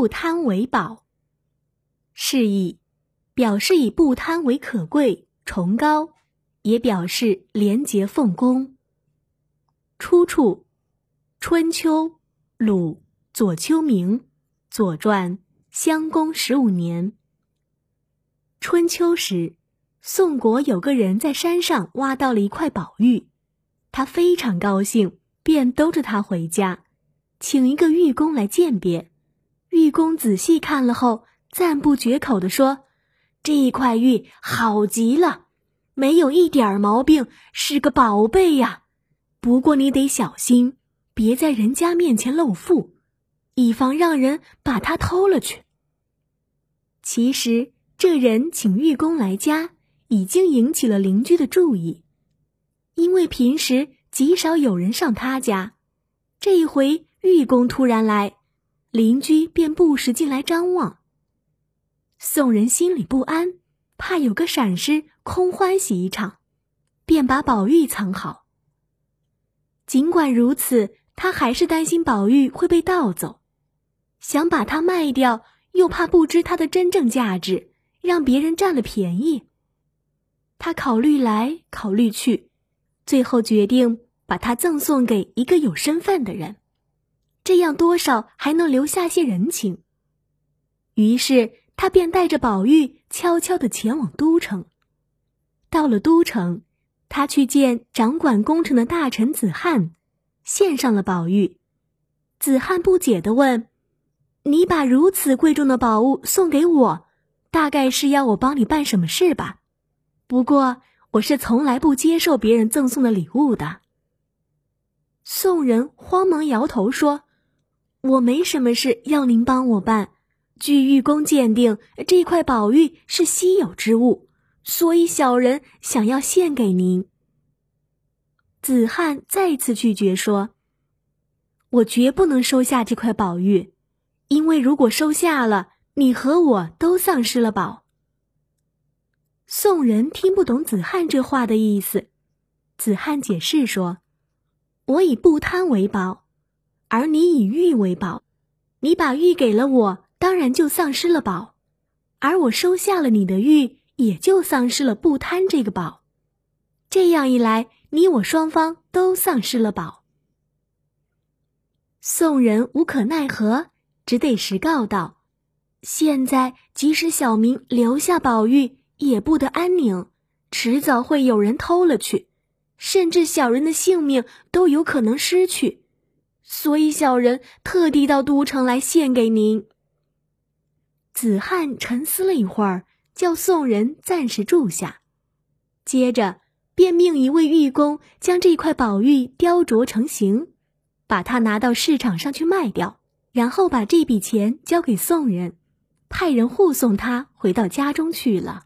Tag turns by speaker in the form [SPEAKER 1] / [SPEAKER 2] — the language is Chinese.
[SPEAKER 1] 不贪为宝。示意表示以不贪为可贵、崇高，也表示廉洁奉公。出处：春秋，鲁左丘明，《左传》襄公十五年。春秋时，宋国有个人在山上挖到了一块宝玉，他非常高兴，便兜着它回家，请一个玉工来鉴别。玉工仔细看了后，赞不绝口地说：“这块玉好极了，没有一点毛病，是个宝贝呀。”不过你得小心，别在人家面前露富，以防让人把它偷了去。其实这人请玉工来家，已经引起了邻居的注意，因为平时极少有人上他家，这一回玉工突然来，邻居便不时进来张望。宋人心里不安，怕有个闪失，空欢喜一场，便把宝玉藏好。尽管如此，他还是担心宝玉会被盗走，想把它卖掉，又怕不知它的真正价值，让别人占了便宜。他考虑来考虑去，最后决定把它赠送给一个有身份的人，这样多少还能留下些人情。于是他便带着宝玉悄悄地前往都城。到了都城。他去见掌管工程的大臣子汉，献上了宝玉。子汉不解地问：“你把如此贵重的宝物送给我，大概是要我帮你办什么事吧？不过我是从来不接受别人赠送的礼物的。”宋人慌忙摇头说：“我没什么事要您帮我办。据玉工鉴定，这块宝玉是稀有之物。”所以，小人想要献给您。子汉再次拒绝说：“我绝不能收下这块宝玉，因为如果收下了，你和我都丧失了宝。”宋人听不懂子汉这话的意思，子汉解释说：“我以不贪为宝，而你以玉为宝，你把玉给了我，当然就丧失了宝，而我收下了你的玉。”也就丧失了不贪这个宝，这样一来，你我双方都丧失了宝。宋人无可奈何，只得实告道：“现在即使小民留下宝玉，也不得安宁，迟早会有人偷了去，甚至小人的性命都有可能失去，所以小人特地到都城来献给您。”子汉沉思了一会儿。叫宋人暂时住下，接着便命一位玉工将这块宝玉雕琢成形，把它拿到市场上去卖掉，然后把这笔钱交给宋人，派人护送他回到家中去了。